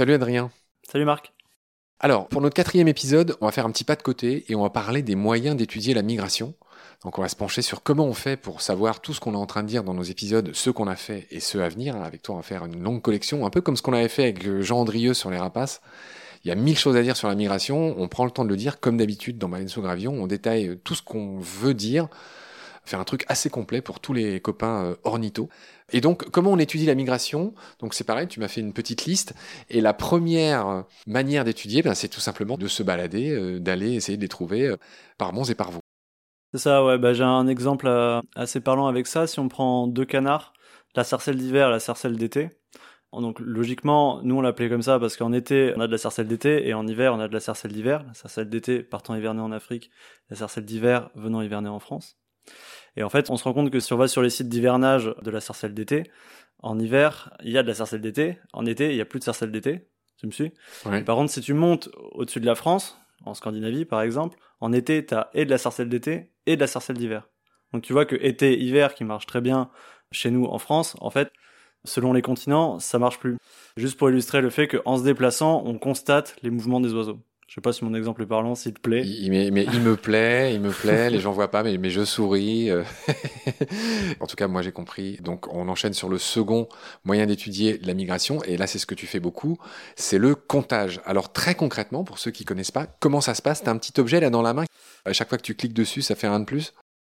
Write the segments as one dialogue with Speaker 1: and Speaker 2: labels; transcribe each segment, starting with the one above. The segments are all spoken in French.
Speaker 1: Salut Adrien.
Speaker 2: Salut Marc.
Speaker 1: Alors, pour notre quatrième épisode, on va faire un petit pas de côté et on va parler des moyens d'étudier la migration. Donc on va se pencher sur comment on fait pour savoir tout ce qu'on est en train de dire dans nos épisodes, ceux qu'on a fait et ceux à venir. Avec toi, on va faire une longue collection, un peu comme ce qu'on avait fait avec Jean Andrieux sur les rapaces. Il y a mille choses à dire sur la migration, on prend le temps de le dire comme d'habitude dans Malenso Gravion, on détaille tout ce qu'on veut dire, faire un truc assez complet pour tous les copains euh, ornithos. Et donc, comment on étudie la migration? Donc c'est pareil, tu m'as fait une petite liste. Et la première manière d'étudier, ben, c'est tout simplement de se balader, euh, d'aller essayer de les trouver euh, par bons et par vous.
Speaker 2: C'est ça, ouais. Bah, j'ai un exemple assez parlant avec ça. Si on prend deux canards, la sarcelle d'hiver et la sarcelle d'été, donc logiquement, nous on l'appelait comme ça parce qu'en été on a de la sarcelle d'été et en hiver on a de la sarcelle d'hiver. La sarcelle d'été partant hiverner en Afrique, la sarcelle d'hiver venant hiverner en France. Et en fait, on se rend compte que si on va sur les sites d'hivernage de la sarcelle d'été, en hiver il y a de la sarcelle d'été, en été il y a plus de sarcelle d'été. Tu me suis Par contre, si tu montes au-dessus de la France, en Scandinavie par exemple, en été tu as et de la sarcelle d'été et de la sarcelle d'hiver. Donc tu vois que été hiver qui marche très bien chez nous en France, en fait selon les continents, ça marche plus. Juste pour illustrer le fait qu'en se déplaçant, on constate les mouvements des oiseaux. Je sais pas si mon exemple est parlant, s'il te plaît.
Speaker 1: Il, mais, il me plaît, il me plaît. les gens voient pas, mais, mais je souris. Euh. en tout cas, moi j'ai compris. Donc, on enchaîne sur le second moyen d'étudier la migration. Et là, c'est ce que tu fais beaucoup. C'est le comptage. Alors, très concrètement, pour ceux qui connaissent pas, comment ça se passe? T'as un petit objet là dans la main. À chaque fois que tu cliques dessus, ça fait un de plus?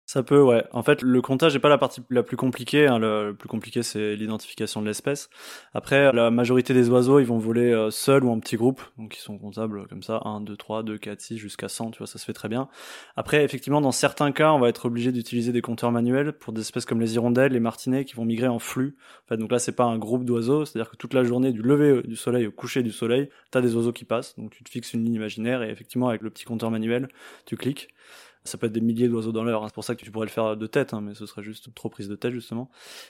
Speaker 2: Ça peut, ouais. En fait, le comptage n'est pas la partie la plus compliquée. Hein. Le, plus compliqué, c'est l'identification de l'espèce. Après, la majorité des oiseaux, ils vont voler euh, seuls ou en petits groupes. Donc, ils sont comptables comme ça. 1, 2, 3, 2, 4, 6, jusqu'à 100. Tu vois, ça se fait très bien. Après, effectivement, dans certains cas, on va être obligé d'utiliser des compteurs manuels pour des espèces comme les hirondelles, les martinets, qui vont migrer en flux. En fait, donc là, c'est pas un groupe d'oiseaux. C'est-à-dire que toute la journée, du lever du soleil au coucher du soleil, tu as des oiseaux qui passent. Donc, tu te fixes une ligne imaginaire et effectivement, avec le petit compteur manuel, tu cliques. Ça peut être des milliers d'oiseaux dans l'heure. Hein. C'est pour ça que tu pourrais le faire de tête, hein, mais ce serait juste trop prise de tête justement.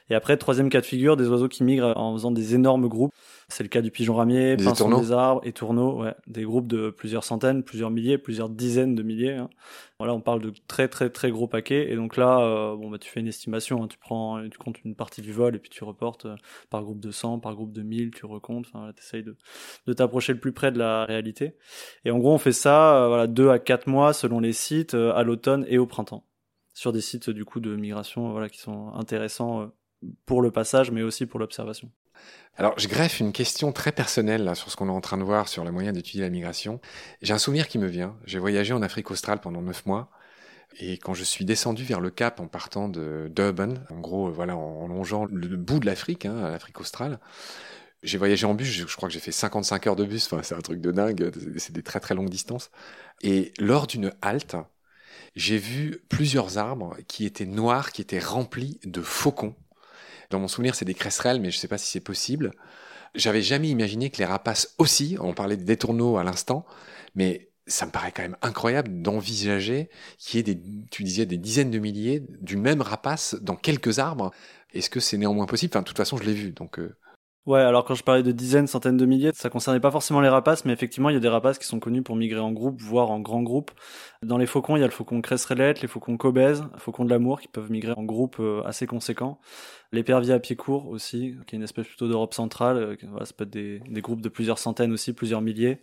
Speaker 2: Et après, troisième cas de figure, des oiseaux qui migrent en faisant des énormes groupes. C'est le cas du pigeon ramier, pinson des arbres et tourneaux. Ouais, des groupes de plusieurs centaines, plusieurs milliers, plusieurs dizaines de milliers. Hein. Voilà, on parle de très très très gros paquets. Et donc là, euh, bon bah tu fais une estimation. Hein. Tu prends, tu comptes une partie du vol et puis tu reportes euh, par groupe de 100, par groupe de 1000, tu recomptes. Enfin, tu essayes de, de t'approcher le plus près de la réalité. Et en gros, on fait ça, euh, voilà, deux à quatre mois selon les sites, à l'automne et au printemps, sur des sites du coup de migration, voilà, qui sont intéressants pour le passage, mais aussi pour l'observation.
Speaker 1: Alors, je greffe une question très personnelle là, sur ce qu'on est en train de voir sur les moyens d'étudier la migration. J'ai un souvenir qui me vient. J'ai voyagé en Afrique australe pendant neuf mois. Et quand je suis descendu vers le Cap en partant de Durban, en gros, voilà, en longeant le bout de l'Afrique, hein, l'Afrique australe, j'ai voyagé en bus, je, crois que j'ai fait 55 heures de bus, enfin, c'est un truc de dingue, c'est des très très longues distances. Et lors d'une halte, j'ai vu plusieurs arbres qui étaient noirs, qui étaient remplis de faucons. Dans mon souvenir, c'est des cresserelles, mais je ne sais pas si c'est possible. J'avais jamais imaginé que les rapaces aussi, on parlait des tourneaux à l'instant, mais ça me paraît quand même incroyable d'envisager qu'il y ait des, tu disais, des dizaines de milliers du même rapace dans quelques arbres. Est-ce que c'est néanmoins possible? Enfin, de toute façon, je l'ai vu, donc. Euh,
Speaker 2: Ouais, alors quand je parlais de dizaines, centaines de milliers, ça concernait pas forcément les rapaces, mais effectivement, il y a des rapaces qui sont connus pour migrer en groupe, voire en grand groupe. Dans les faucons, il y a le faucon cresserellette, les faucons cobèzes, faucons de l'amour qui peuvent migrer en groupe euh, assez conséquent. L'épervier à pied court aussi, qui est une espèce plutôt d'Europe centrale. Euh, voilà, ça peut être des, des, groupes de plusieurs centaines aussi, plusieurs milliers.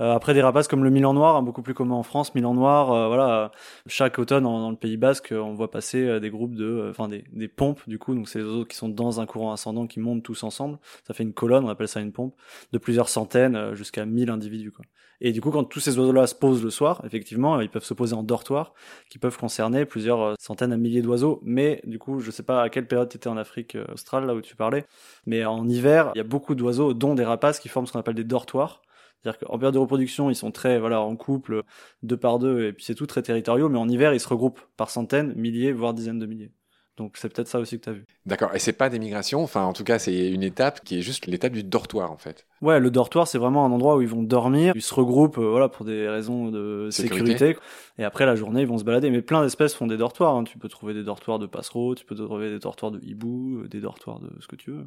Speaker 2: Euh, après des rapaces comme le Milan noir, hein, beaucoup plus commun en France. Milan noir, euh, voilà, chaque automne dans le Pays Basque, on voit passer des groupes de, enfin des, des, pompes du coup. Donc c'est les oiseaux qui sont dans un courant ascendant qui montent tous ensemble. Ça fait une colonne, on appelle ça une pompe, de plusieurs centaines jusqu'à 1000 individus. Quoi. Et du coup, quand tous ces oiseaux-là se posent le soir, effectivement, ils peuvent se poser en dortoir, qui peuvent concerner plusieurs centaines à milliers d'oiseaux. Mais du coup, je sais pas à quelle période tu étais en Afrique euh, australe, là où tu parlais. Mais en hiver, il y a beaucoup d'oiseaux, dont des rapaces, qui forment ce qu'on appelle des dortoirs. C'est-à-dire qu'en période de reproduction, ils sont très, voilà, en couple, deux par deux, et puis c'est tout très territoriaux, mais en hiver, ils se regroupent par centaines, milliers, voire dizaines de milliers. Donc c'est peut-être ça aussi que tu as vu.
Speaker 1: D'accord. Et c'est pas des migrations, enfin en tout cas c'est une étape qui est juste l'étape du dortoir en fait.
Speaker 2: Ouais, le dortoir c'est vraiment un endroit où ils vont dormir, ils se regroupent euh, voilà pour des raisons de sécurité. Et après la journée ils vont se balader. Mais plein d'espèces font des dortoirs. Hein. Tu peux trouver des dortoirs de passereaux, tu peux trouver des dortoirs de hibou, euh, des dortoirs de ce que tu veux.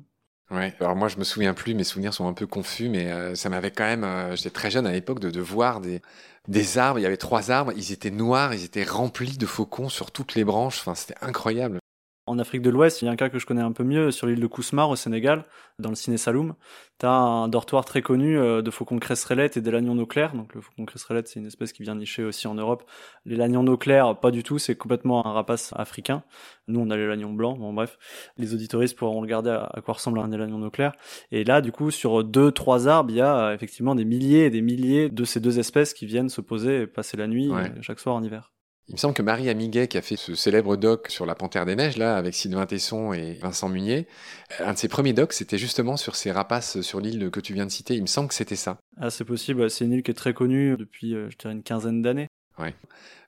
Speaker 1: Ouais. Alors moi je me souviens plus, mes souvenirs sont un peu confus, mais euh, ça m'avait quand même. J'étais très jeune à l'époque de, de voir des des arbres. Il y avait trois arbres, ils étaient noirs, ils étaient remplis de faucons sur toutes les branches. Enfin c'était incroyable.
Speaker 2: En Afrique de l'Ouest, il y a un cas que je connais un peu mieux sur l'île de Kousmar au Sénégal, dans le Ciné Saloum. T'as un dortoir très connu euh, de faucon cresserellette et des lagnons noclaires. Donc le faucon cresserellette, c'est une espèce qui vient nicher aussi en Europe. Les lagnons noclaires, pas du tout, c'est complètement un rapace africain. Nous, on a les lagnons blancs. Bon, bref, les auditoristes pourront regarder à, quoi ressemble un des lagnons noclaires. Et là, du coup, sur deux, trois arbres, il y a euh, effectivement des milliers et des milliers de ces deux espèces qui viennent se poser et passer la nuit euh, chaque soir en hiver.
Speaker 1: Il me semble que Marie Amiguet, qui a fait ce célèbre doc sur la Panthère des Neiges, là, avec Sylvain Tesson et Vincent Munier, un de ses premiers docs, c'était justement sur ces rapaces sur l'île que tu viens de citer. Il me semble que c'était ça.
Speaker 2: Ah, c'est possible. C'est une île qui est très connue depuis, euh, je dirais, une quinzaine d'années.
Speaker 1: Ouais.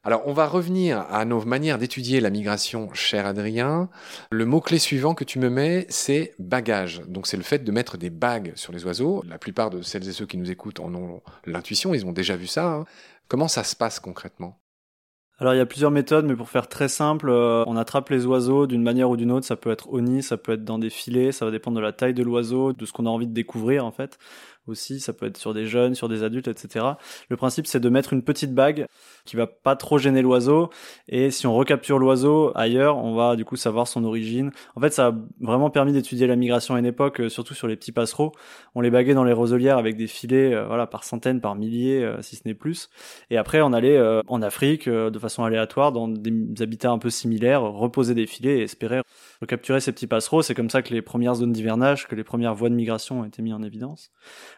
Speaker 1: Alors, on va revenir à nos manières d'étudier la migration, cher Adrien. Le mot-clé suivant que tu me mets, c'est bagage. Donc, c'est le fait de mettre des bagues sur les oiseaux. La plupart de celles et ceux qui nous écoutent en ont l'intuition, ils ont déjà vu ça. Hein. Comment ça se passe concrètement?
Speaker 2: Alors il y a plusieurs méthodes, mais pour faire très simple, euh, on attrape les oiseaux d'une manière ou d'une autre. Ça peut être au nid, ça peut être dans des filets, ça va dépendre de la taille de l'oiseau, de ce qu'on a envie de découvrir en fait aussi, ça peut être sur des jeunes, sur des adultes, etc. Le principe, c'est de mettre une petite bague qui va pas trop gêner l'oiseau, et si on recapture l'oiseau ailleurs, on va du coup savoir son origine. En fait, ça a vraiment permis d'étudier la migration à une époque, euh, surtout sur les petits passereaux. On les baguait dans les roselières avec des filets, euh, voilà, par centaines, par milliers, si ce n'est plus. Et après, on allait en Afrique, de façon aléatoire, dans des habitats un peu similaires, reposer des filets et espérer recapturer ces petits passereaux. C'est comme ça que les premières zones d'hivernage, que les premières voies de migration ont été mises en évidence.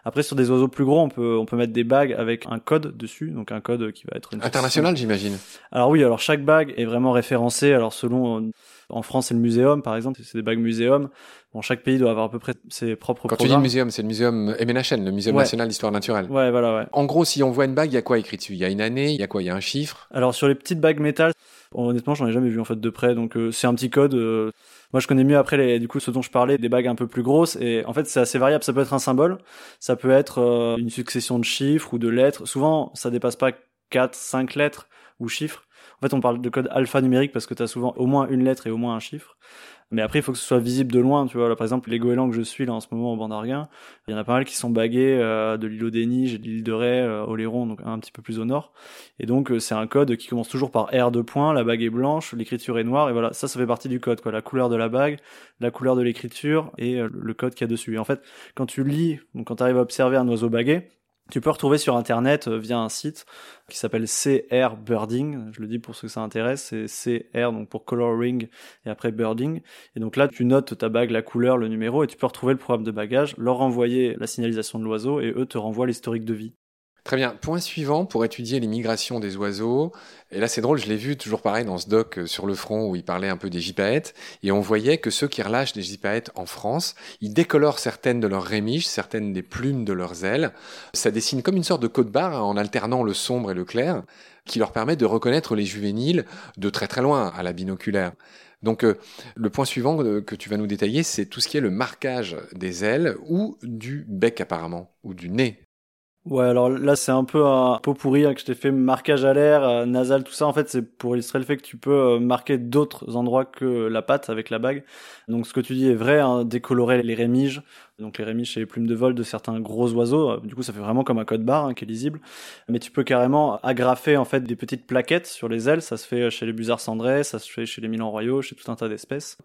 Speaker 2: Après, sur des oiseaux plus gros, on peut, on peut mettre des bagues avec un code dessus, donc un code qui va être une
Speaker 1: international, j'imagine.
Speaker 2: Alors oui, alors chaque bague est vraiment référencée. Alors selon, en France, c'est le muséum, par exemple, c'est des bagues muséum. Bon, chaque pays doit avoir à peu près ses propres
Speaker 1: Quand
Speaker 2: tu
Speaker 1: dis muséum, c'est le muséum MNHN, le Muséum national d'histoire naturelle.
Speaker 2: Ouais, voilà, ouais.
Speaker 1: En gros, si on voit une bague, il y a quoi écrit dessus? Il y a une année, il y a quoi? Il y a un chiffre?
Speaker 2: Alors sur les petites bagues métal, honnêtement, j'en ai jamais vu en fait de près, donc euh, c'est un petit code. Euh, moi, je connais mieux après les, du coup, ce dont je parlais, des bagues un peu plus grosses. Et en fait, c'est assez variable. Ça peut être un symbole, ça peut être euh, une succession de chiffres ou de lettres. Souvent, ça dépasse pas 4, 5 lettres ou chiffres. En fait, on parle de code alphanumérique parce que tu as souvent au moins une lettre et au moins un chiffre. Mais après, il faut que ce soit visible de loin, tu vois. Là, par exemple, les goélands que je suis là en ce moment au Bandarguin, il y en a pas mal qui sont bagués euh, de l'île aux Déniges et de l'île de Ré, euh, Oléron, donc un petit peu plus au nord. Et donc, euh, c'est un code qui commence toujours par R de points, la bague est blanche, l'écriture est noire, et voilà, ça, ça fait partie du code, quoi. La couleur de la bague, la couleur de l'écriture et le code qu'il y a dessus. Et en fait, quand tu lis, donc quand tu arrives à observer un oiseau bagué, tu peux retrouver sur internet euh, via un site qui s'appelle CR Birding. Je le dis pour ceux que ça intéresse, c'est CR donc pour coloring et après birding. Et donc là, tu notes ta bague, la couleur, le numéro et tu peux retrouver le programme de bagage, leur renvoyer la signalisation de l'oiseau et eux te renvoient l'historique de vie.
Speaker 1: Très bien. Point suivant pour étudier les migrations des oiseaux. Et là, c'est drôle, je l'ai vu toujours pareil dans ce doc euh, sur le front où il parlait un peu des gypaètes. Et on voyait que ceux qui relâchent des gypaètes en France, ils décolorent certaines de leurs rémiges, certaines des plumes de leurs ailes. Ça dessine comme une sorte de code barre hein, en alternant le sombre et le clair, qui leur permet de reconnaître les juvéniles de très très loin à la binoculaire. Donc euh, le point suivant euh, que tu vas nous détailler, c'est tout ce qui est le marquage des ailes ou du bec apparemment, ou du nez
Speaker 2: Ouais, alors là, c'est un peu un pot pourri hein, que je t'ai fait marquage à l'air, euh, nasal, tout ça. En fait, c'est pour illustrer le fait que tu peux euh, marquer d'autres endroits que la patte avec la bague. Donc, ce que tu dis est vrai, hein, décolorer les rémiges. Donc, les rémiges, c'est les plumes de vol de certains gros oiseaux. Du coup, ça fait vraiment comme un code barre hein, qui est lisible. Mais tu peux carrément agrafer, en fait, des petites plaquettes sur les ailes. Ça se fait chez les busards cendrés, ça se fait chez les milans royaux, chez tout un tas d'espèces.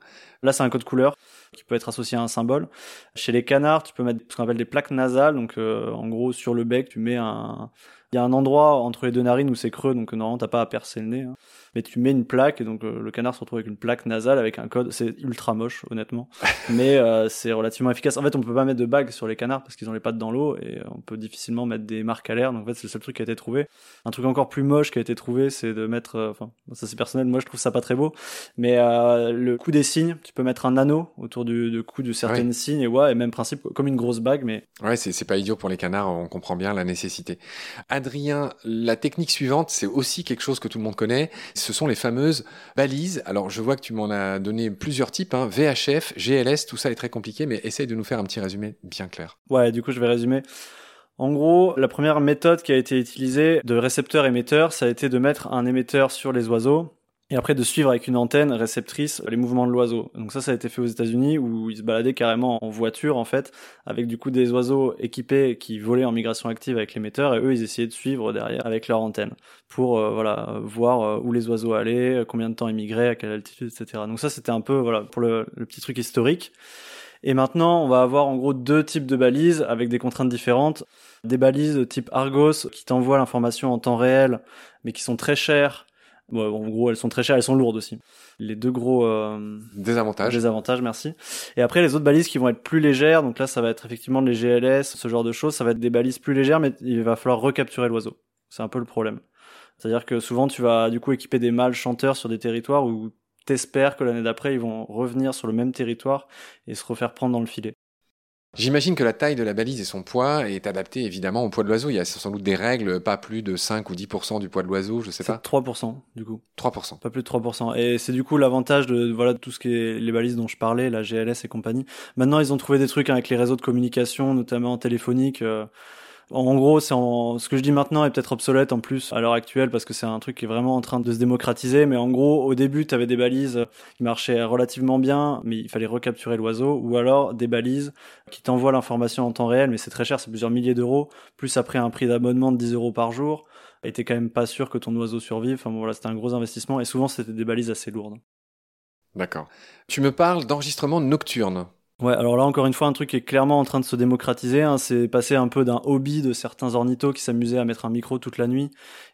Speaker 2: Là, c'est un code couleur qui peut être associé à un symbole. Chez les canards, tu peux mettre ce qu'on appelle des plaques nasales. Donc, euh, en gros, sur le bec, tu mets un, il y a un endroit entre les deux narines où c'est creux, donc normalement t'as pas à percer le nez. Hein. Mais tu mets une plaque, et donc euh, le canard se retrouve avec une plaque nasale avec un code. C'est ultra moche, honnêtement, mais euh, c'est relativement efficace. En fait, on peut pas mettre de bague sur les canards parce qu'ils ont les pattes dans l'eau, et on peut difficilement mettre des marques à l'air. Donc en fait, c'est le seul truc qui a été trouvé. Un truc encore plus moche qui a été trouvé, c'est de mettre. Euh, enfin, ça c'est personnel. Moi, je trouve ça pas très beau, mais le coup des signes, tu peux mettre un anneau autour du, du coup de certaines signes, et ouais, et même principe comme une grosse bague, mais.
Speaker 1: Ouais, c'est pas idiot pour les canards. On comprend bien la nécessité. Adrien, la technique suivante, c'est aussi quelque chose que tout le monde connaît. Ce sont les fameuses balises. Alors, je vois que tu m'en as donné plusieurs types, hein. VHF, GLS, tout ça est très compliqué, mais essaye de nous faire un petit résumé bien clair.
Speaker 2: Ouais, du coup, je vais résumer. En gros, la première méthode qui a été utilisée de récepteur-émetteur, ça a été de mettre un émetteur sur les oiseaux et après de suivre avec une antenne réceptrice les mouvements de l'oiseau. Donc ça, ça a été fait aux États-Unis où ils se baladaient carrément en voiture en fait, avec du coup des oiseaux équipés qui volaient en migration active avec l'émetteur et eux ils essayaient de suivre derrière avec leur antenne pour euh, voilà voir euh, où les oiseaux allaient, combien de temps ils migraient, à quelle altitude, etc. Donc ça c'était un peu voilà pour le, petit truc historique. Et maintenant, on va avoir en gros deux types de balises avec des contraintes différentes. Des balises type Argos qui t'envoient l'information en temps réel, mais qui sont très chères Bon, en gros, elles sont très chères, elles sont lourdes aussi. Les deux gros euh,
Speaker 1: désavantages.
Speaker 2: Désavantages, merci. Et après, les autres balises qui vont être plus légères, donc là, ça va être effectivement les GLS, ce genre de choses. Ça va être des balises plus légères, mais il va falloir recapturer l'oiseau. C'est un peu le problème. C'est-à-dire que souvent, tu vas du coup équiper des mâles chanteurs sur des territoires où t'espères que l'année d'après, ils vont revenir sur le même territoire et se refaire prendre dans le filet.
Speaker 1: J'imagine que la taille de la balise et son poids est adapté évidemment au poids de l'oiseau. Il y a sans doute des règles, pas plus de 5 ou 10% du poids de l'oiseau, je sais pas.
Speaker 2: 3% du coup.
Speaker 1: 3%.
Speaker 2: Pas plus de 3%. Et c'est du coup l'avantage de voilà tout ce qui est les balises dont je parlais, la GLS et compagnie. Maintenant ils ont trouvé des trucs avec les réseaux de communication, notamment téléphoniques. Euh, en gros, ce que je dis maintenant est peut-être obsolète en plus à l'heure actuelle parce que c'est un truc qui est vraiment en train de se démocratiser. Mais en gros, au début, tu avais des balises qui marchaient relativement bien, mais il fallait recapturer l'oiseau, ou alors des balises qui t'envoient l'information en temps réel, mais c'est très cher, c'est plusieurs milliers d'euros, plus après un prix d'abonnement de 10 euros par jour. Et t'es quand même pas sûr que ton oiseau survive. Enfin voilà, c'était un gros investissement et souvent c'était des balises assez lourdes.
Speaker 1: D'accord. Tu me parles d'enregistrement nocturne.
Speaker 2: Ouais, alors là encore une fois, un truc qui est clairement en train de se démocratiser, hein, c'est passer un peu d'un hobby de certains ornithos qui s'amusaient à mettre un micro toute la nuit,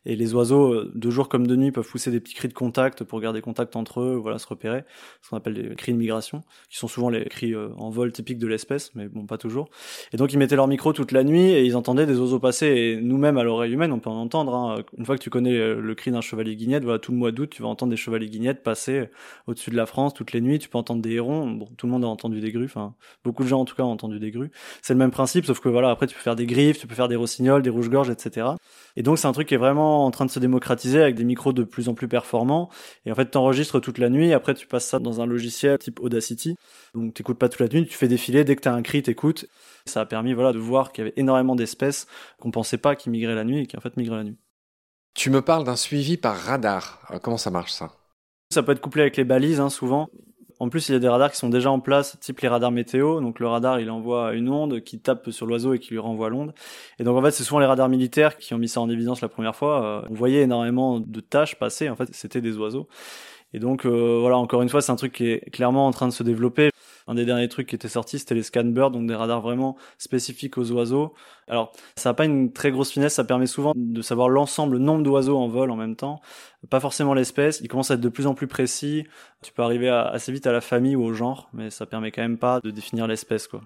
Speaker 2: et les oiseaux, euh, de jour comme de nuit, peuvent pousser des petits cris de contact pour garder contact entre eux, voilà, se repérer, ce qu'on appelle les cris de migration, qui sont souvent les cris euh, en vol typiques de l'espèce, mais bon, pas toujours. Et donc ils mettaient leur micro toute la nuit et ils entendaient des oiseaux passer, et nous-mêmes à l'oreille humaine, on peut en entendre. Hein. Une fois que tu connais euh, le cri d'un chevalier guignette, voilà, tout le mois d'août, tu vas entendre des chevaliers guignettes passer au-dessus de la France toutes les nuits. Tu peux entendre des hérons. Bon, tout le monde a entendu des grues, enfin beaucoup de en tout cas ont entendu des grues. C'est le même principe, sauf que voilà, après tu peux faire des griffes, tu peux faire des rossignols, des rouges-gorges, etc. Et donc c'est un truc qui est vraiment en train de se démocratiser avec des micros de plus en plus performants. Et en fait, tu enregistres toute la nuit, après tu passes ça dans un logiciel type Audacity. Donc t'écoutes pas toute la nuit, tu fais défiler, dès que t'as un cri, t'écoutes. Ça a permis voilà de voir qu'il y avait énormément d'espèces qu'on pensait pas qui migraient la nuit et qui en fait migraient la nuit.
Speaker 1: Tu me parles d'un suivi par radar. Euh, comment ça marche ça?
Speaker 2: Ça peut être couplé avec les balises, hein, souvent. En plus, il y a des radars qui sont déjà en place, type les radars météo. Donc le radar, il envoie une onde qui tape sur l'oiseau et qui lui renvoie l'onde. Et donc en fait, c'est souvent les radars militaires qui ont mis ça en évidence la première fois. Euh, on voyait énormément de tâches passer. En fait, c'était des oiseaux. Et donc euh, voilà, encore une fois, c'est un truc qui est clairement en train de se développer. Un des derniers trucs qui était sorti, c'était les scanbirds, donc des radars vraiment spécifiques aux oiseaux. Alors, ça n'a pas une très grosse finesse, ça permet souvent de savoir l'ensemble, le nombre d'oiseaux en vol en même temps, pas forcément l'espèce. Il commence à être de plus en plus précis. Tu peux arriver assez vite à la famille ou au genre, mais ça permet quand même pas de définir l'espèce, quoi.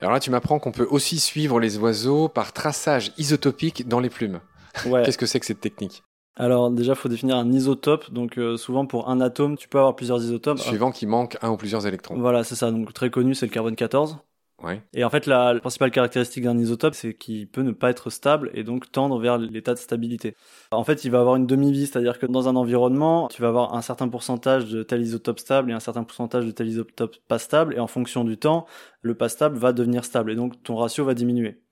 Speaker 1: Alors là, tu m'apprends qu'on peut aussi suivre les oiseaux par traçage isotopique dans les plumes. Ouais. Qu'est-ce que c'est que cette technique?
Speaker 2: Alors déjà, faut définir un isotope. Donc euh, souvent pour un atome, tu peux avoir plusieurs isotopes.
Speaker 1: Suivant qu'il manque un ou plusieurs électrons.
Speaker 2: Voilà, c'est ça. Donc très connu, c'est le carbone 14.
Speaker 1: Ouais.
Speaker 2: Et en fait, la, principale caractéristique d'un isotope, c'est qu'il peut ne pas être stable et donc tendre vers l'état de stabilité. En fait, il va avoir une demi-vie, c'est-à-dire que dans un environnement, tu vas avoir un certain pourcentage de tel isotope stable et un certain pourcentage de tel isotope pas stable, et en fonction du temps, le pas stable va devenir stable, et donc ton ratio va diminuer.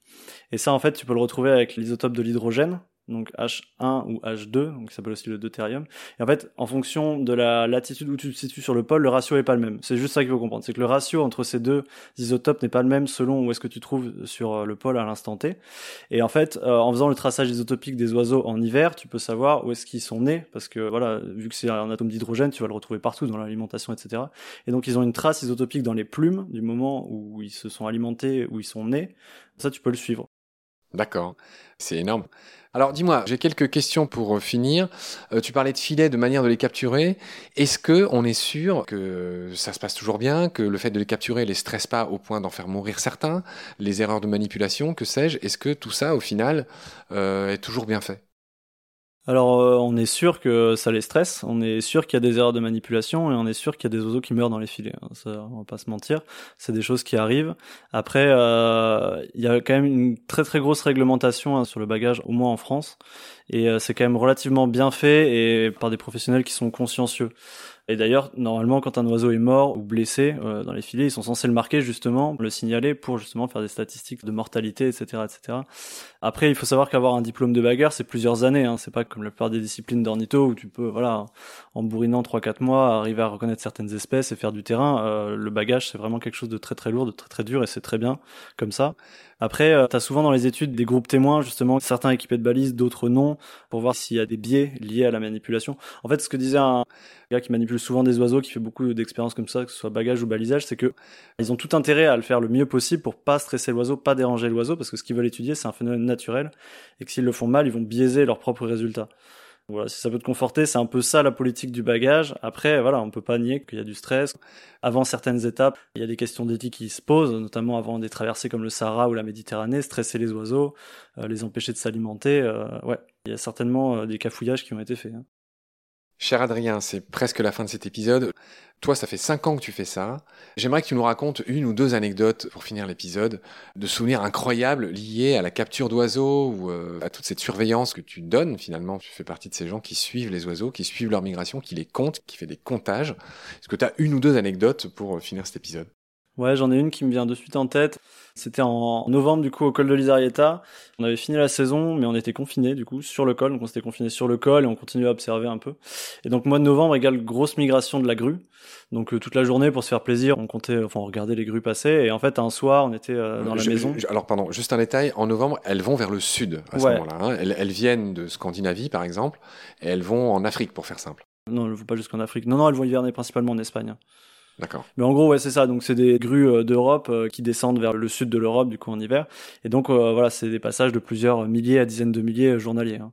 Speaker 2: Et ça, en fait, tu peux le retrouver avec l'isotope de l'hydrogène, donc H1 ou H2, donc ça s'appelle aussi le deutérium. Et en fait, en fonction de la latitude où tu te situes sur le pôle, le ratio est pas le même. C'est juste ça qu'il faut comprendre, c'est que le ratio entre ces deux isotopes n'est pas le même selon où est-ce que tu trouves sur euh, le pôle à l'instant T. Et en fait, euh, en faisant le traçage isotopique des oiseaux en hiver, tu peux savoir où est-ce qu'ils sont nés, parce que voilà, vu que c'est un atome d'hydrogène, tu vas le retrouver partout dans l'alimentation, etc. Et donc ils ont une trace isotopique dans les plumes du moment où ils se sont alimentés, où ils sont nés. Ça, tu peux le suivre.
Speaker 1: D'accord, c'est énorme. Alors dis-moi, j'ai quelques questions pour finir. Euh, tu parlais de filets, de manière de les capturer. Est-ce que on est sûr que ça se passe toujours bien, que le fait de les capturer les stresse pas au point d'en faire mourir certains, les erreurs de manipulation, que sais-je? Est-ce que tout ça, au final, euh, est toujours bien fait?
Speaker 2: Alors, euh, on est sûr que ça les stresse, on est sûr qu'il y a des erreurs de manipulation et on est sûr qu'il y a des oiseaux qui meurent dans les filets. Hein. Ça, on va pas se mentir, c'est des choses qui arrivent. Après, euh, il y a quand même une très très grosse réglementation hein, sur le bagage, au moins en France, et euh, c'est quand même relativement bien fait et par des professionnels qui sont consciencieux. Et d'ailleurs, normalement, quand un oiseau est mort ou blessé euh, dans les filets, ils sont censés le marquer justement, le signaler pour justement faire des statistiques de mortalité, etc., etc. Après, il faut savoir qu'avoir un diplôme de bagarre, c'est plusieurs années. Hein. C'est pas comme la plupart des disciplines d'ornitho où tu peux, voilà, en bourrinant 3-4 mois, arriver à reconnaître certaines espèces et faire du terrain. Euh, le bagage, c'est vraiment quelque chose de très très lourd, de très très dur, et c'est très bien comme ça. Après, euh, tu as souvent dans les études des groupes témoins, justement, certains équipés de balises, d'autres non, pour voir s'il y a des biais liés à la manipulation. En fait, ce que disait un gars qui manipule souvent des oiseaux, qui fait beaucoup d'expériences comme ça, que ce soit bagage ou balisage, c'est que ils ont tout intérêt à le faire le mieux possible pour pas stresser l'oiseau, pas déranger l'oiseau, parce que ce qu'ils veulent étudier, c'est un phénomène naturel, et que s'ils le font mal, ils vont biaiser leurs propres résultats. Voilà, si ça peut te conforter, c'est un peu ça la politique du bagage. Après, voilà, on peut pas nier qu'il y a du stress. Avant certaines étapes, il y a des questions d'éthique qui se posent, notamment avant des traversées comme le Sahara ou la Méditerranée, stresser les oiseaux, euh, les empêcher de s'alimenter. Euh, ouais, il y a certainement euh, des cafouillages qui ont été faits. Hein.
Speaker 1: Cher Adrien, c'est presque la fin de cet épisode. Toi, ça fait cinq ans que tu fais ça. J'aimerais que tu nous racontes une ou deux anecdotes pour finir l'épisode, de souvenirs incroyables liés à la capture d'oiseaux ou euh, à toute cette surveillance que tu donnes finalement. Tu fais partie de ces gens qui suivent les oiseaux, qui suivent leur migration, qui les comptent, qui fait des comptages. Est-ce que tu as une ou deux anecdotes pour finir cet épisode?
Speaker 2: Ouais, j'en ai une qui me vient de suite en tête. C'était en novembre du coup au col de l'Isarieta. On avait fini la saison, mais on était confinés du coup sur le col, donc on s'était confinés sur le col et on continuait à observer un peu. Et donc mois de novembre égale grosse migration de la grue. Donc euh, toute la journée pour se faire plaisir, on comptait, enfin on regardait les grues passer. Et en fait un soir, on était euh, dans la maison.
Speaker 1: alors pardon, juste un détail. En novembre, elles vont vers le sud à ce moment-là. Hein. Elles, elles viennent de Scandinavie par exemple, et elles vont en Afrique pour faire simple.
Speaker 2: Non, elles ne vont pas jusqu'en Afrique. Non, non, elles vont hiverner principalement en Espagne.
Speaker 1: D'accord.
Speaker 2: Mais en gros, ouais, c'est ça. Donc, c'est des grues euh, d'Europe euh, qui descendent vers le sud de l'Europe, du coup, en hiver. Et donc, euh, voilà, c'est des passages de plusieurs milliers à dizaines de milliers journaliers. Hein.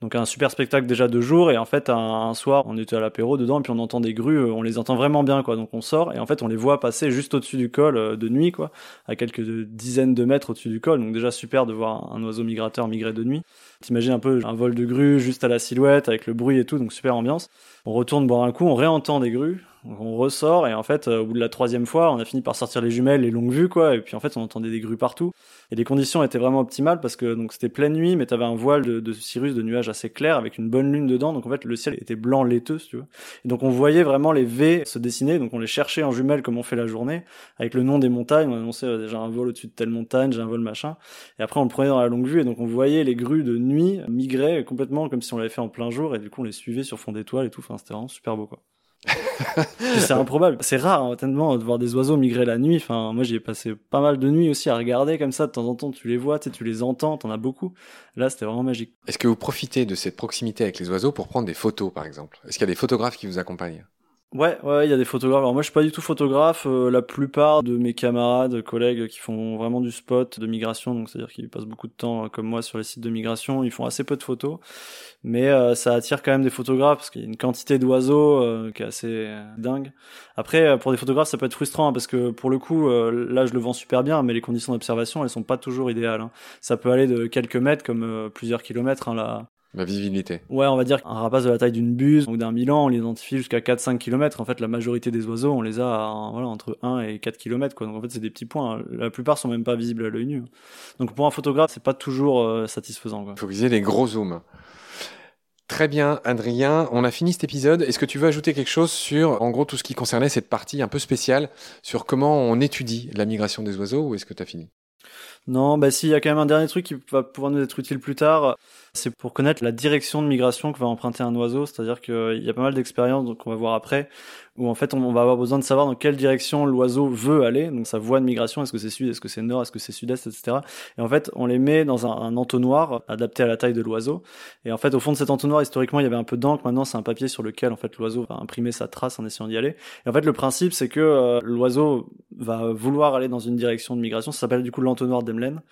Speaker 2: Donc, un super spectacle déjà de jour. Et en fait, un, soir, on était à l'apéro dedans, et puis on entend des grues, on les entend vraiment bien, quoi. Donc, on sort, et en fait, on les voit passer juste au-dessus du col de nuit, quoi, à quelques dizaines de mètres au-dessus du col. Donc, déjà, super de voir un oiseau migrateur migrer de nuit. T'imagines un peu un vol de grues juste à la silhouette, avec le bruit et tout, donc super ambiance. On retourne boire un coup, on réentend des grues on ressort et en fait euh, au bout de la troisième fois on a fini par sortir les jumelles les longues vues quoi. Et puis en fait on entendait des grues partout. Et les conditions étaient vraiment optimales parce que donc c'était pleine nuit mais t'avais un voile de, de cirrus de nuages assez clair avec une bonne lune dedans. Donc en fait le ciel était blanc laiteux si tu veux. Et donc on voyait vraiment les V se dessiner. Donc on les cherchait en jumelles comme on fait la journée avec le nom des montagnes. On annonçait euh, déjà un vol au-dessus de telle montagne j'ai un vol machin. Et après on le prenait dans la longue vue. Et donc on voyait les grues de nuit migrer complètement comme si on l'avait fait en plein jour. Et du coup on les suivait sur fond d'étoiles et tout. Enfin c'était vraiment super beau quoi c'est improbable. C'est rare, hein, tellement, de voir des oiseaux migrer la nuit. Enfin, moi, j'y ai passé pas mal de nuits aussi à regarder comme ça. De temps en temps, tu les vois, tu, tu les entends, t'en as beaucoup. Là, c'était vraiment magique.
Speaker 1: Est-ce que vous profitez de cette proximité avec les oiseaux pour prendre des photos, par exemple? Est-ce qu'il y a des photographes qui vous accompagnent?
Speaker 2: Ouais, ouais, il y a des photographes. Alors moi, je suis pas du tout photographe. Euh, la plupart de mes camarades, collègues qui font vraiment du spot de migration, donc c'est-à-dire qu'ils passent beaucoup de temps euh, comme moi sur les sites de migration, ils font assez peu de photos. Mais euh, ça attire quand même des photographes parce qu'il y a une quantité d'oiseaux qui est assez dingue. Après, pour des photographes, ça peut être frustrant hein, parce que pour le coup, là, je le vends super bien, mais les conditions d'observation, elles sont pas toujours idéales. Hein. Ça peut aller de quelques mètres comme plusieurs kilomètres. Hein, là
Speaker 1: Ma visibilité.
Speaker 2: Ouais, on va dire qu'un rapace de la taille d'une buse ou d'un milan, on l'identifie jusqu'à 4-5 km. En fait, la majorité des oiseaux, on les a voilà, entre 1 et 4 km. Quoi. Donc en fait, c'est des petits points. La plupart sont même pas visibles à l'œil nu. Donc pour un photographe, c'est pas toujours euh, satisfaisant.
Speaker 1: Il faut viser les gros zooms. Très bien, Adrien. On a fini cet épisode. Est-ce que tu veux ajouter quelque chose sur, en gros, tout ce qui concernait cette partie un peu spéciale sur comment on étudie la migration des oiseaux ou est-ce que tu as fini?
Speaker 2: Non, bah si, il y a quand même un dernier truc qui va pouvoir nous être utile plus tard c'est pour connaître la direction de migration que va emprunter un oiseau. C'est-à-dire qu'il y a pas mal d'expériences qu'on va voir après, où en fait on va avoir besoin de savoir dans quelle direction l'oiseau veut aller, donc sa voie de migration, est-ce que c'est sud, est-ce que c'est nord, est-ce que c'est sud-est, etc. Et en fait on les met dans un, entonnoir adapté à la taille de l'oiseau. Et en fait au fond de cet entonnoir, historiquement il y avait un peu d'encre, maintenant c'est un papier sur lequel en fait l'oiseau va imprimer sa trace en essayant d'y aller. Et en fait le principe c'est que euh, l'oiseau va vouloir aller dans une direction de migration, ça s'appelle du coup l'entonnoir d'Emlen.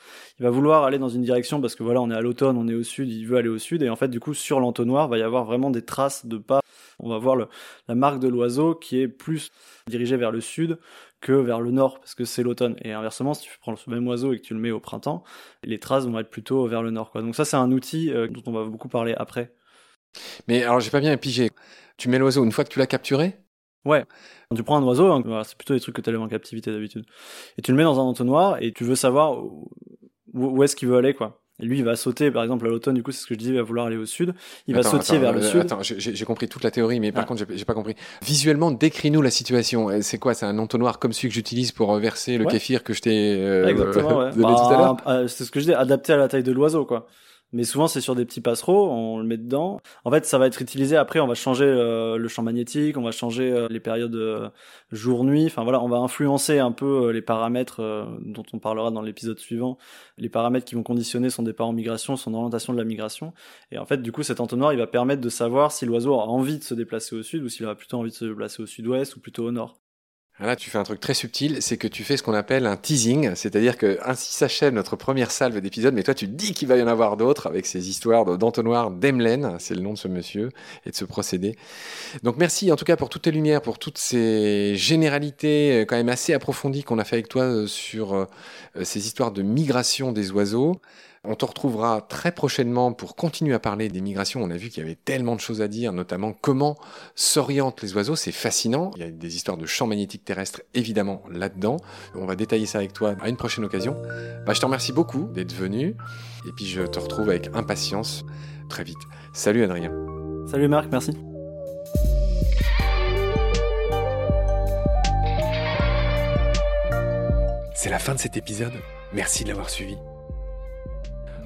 Speaker 2: Il va vouloir aller dans une direction parce que voilà on est à l'automne, on est au sud, il veut aller au sud et en fait du coup sur l'entonnoir va y avoir vraiment des traces de pas. On va voir le, la marque de l'oiseau qui est plus dirigée vers le sud que vers le nord parce que c'est l'automne et inversement si tu prends le même oiseau et que tu le mets au printemps les traces vont être plutôt vers le nord quoi donc ça c'est un outil euh, dont on va beaucoup parler après
Speaker 1: mais alors j'ai pas bien pigé tu mets l'oiseau une fois que tu l'as capturé?
Speaker 2: Ouais. Quand tu prends un oiseau, hein, c'est plutôt des trucs que tu as en captivité d'habitude. Et tu le mets dans un entonnoir et tu veux savoir où, où est-ce qu'il veut aller, quoi. Lui, il va sauter, par exemple, à l'automne, du coup, c'est ce que je disais, il va vouloir aller au sud. Il va sauter vers le
Speaker 1: euh,
Speaker 2: sud.
Speaker 1: Attends, j'ai compris toute la théorie, mais par ah. contre, j'ai pas compris. Visuellement, décris-nous la situation. Euh, c'est quoi C'est un entonnoir comme celui que j'utilise pour verser le kéfir que je t'ai
Speaker 2: euh, ouais. donné tout à l'heure bah, C'est ce que je disais, adapté à la taille de l'oiseau, quoi mais souvent c'est sur des petits passereaux, on le met dedans. En fait, ça va être utilisé après, on va changer euh, le champ magnétique, on va changer euh, les périodes euh, jour-nuit, enfin voilà, on va influencer un peu les paramètres dont on parlera dans l'épisode suivant, les paramètres qui vont conditionner son départ en migration, son orientation de la migration. Et en fait, du coup, cet entonnoir, il va permettre de savoir si l'oiseau a envie de se déplacer au sud ou s'il aura plutôt envie de se déplacer au sud-ouest ou plutôt au nord.
Speaker 1: Là, tu fais un truc très subtil, c'est que tu fais ce qu'on appelle un teasing, c'est-à-dire que ainsi s'achève notre première salve d'épisodes, mais toi tu dis qu'il va y en avoir d'autres avec ces histoires d'entonnoir d'Emlen, c'est le nom de ce monsieur, et de ce procédé. Donc merci en tout cas pour toutes tes lumières, pour toutes ces généralités euh, quand même assez approfondies qu'on a fait avec toi euh, sur euh, ces histoires de migration des oiseaux. On te retrouvera très prochainement pour continuer à parler des migrations. On a vu qu'il y avait tellement de choses à dire, notamment comment s'orientent les oiseaux. C'est fascinant. Il y a des histoires de champs magnétiques terrestres évidemment là-dedans. On va détailler ça avec toi à une prochaine occasion. Bah, je te remercie beaucoup d'être venu. Et puis je te retrouve avec impatience très vite. Salut Adrien.
Speaker 2: Salut Marc, merci.
Speaker 1: C'est la fin de cet épisode. Merci de l'avoir suivi.